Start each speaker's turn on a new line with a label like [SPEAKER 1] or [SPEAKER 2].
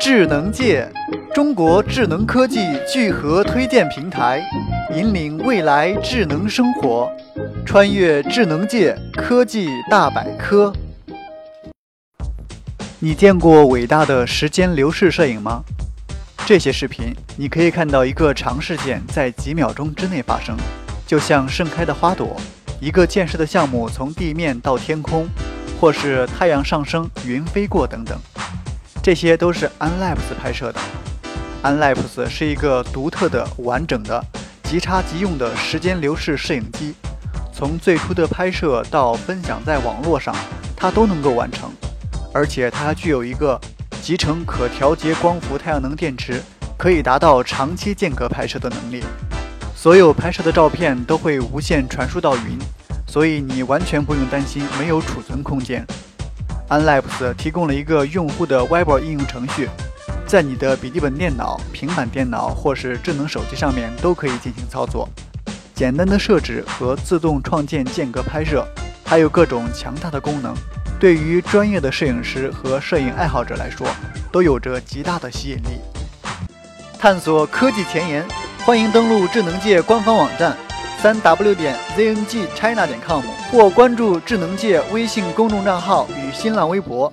[SPEAKER 1] 智能界，中国智能科技聚合推荐平台，引领未来智能生活，穿越智能界科技大百科。你见过伟大的时间流逝摄影吗？这些视频，你可以看到一个长事件在几秒钟之内发生，就像盛开的花朵，一个建设的项目从地面到天空，或是太阳上升、云飞过等等。这些都是 Unlapse 拍摄的。Unlapse 是一个独特的、完整的、即插即用的时间流逝摄影机。从最初的拍摄到分享在网络上，它都能够完成。而且它还具有一个集成可调节光伏太阳能电池，可以达到长期间隔拍摄的能力。所有拍摄的照片都会无线传输到云，所以你完全不用担心没有储存空间。Unlapse 提供了一个用户的 Web 应用程序，在你的笔记本电脑、平板电脑或是智能手机上面都可以进行操作。简单的设置和自动创建间隔拍摄，还有各种强大的功能，对于专业的摄影师和摄影爱好者来说，都有着极大的吸引力。探索科技前沿，欢迎登录智能界官方网站。三 w 点 zngchina 点 com 或关注智能界微信公众账号与新浪微博。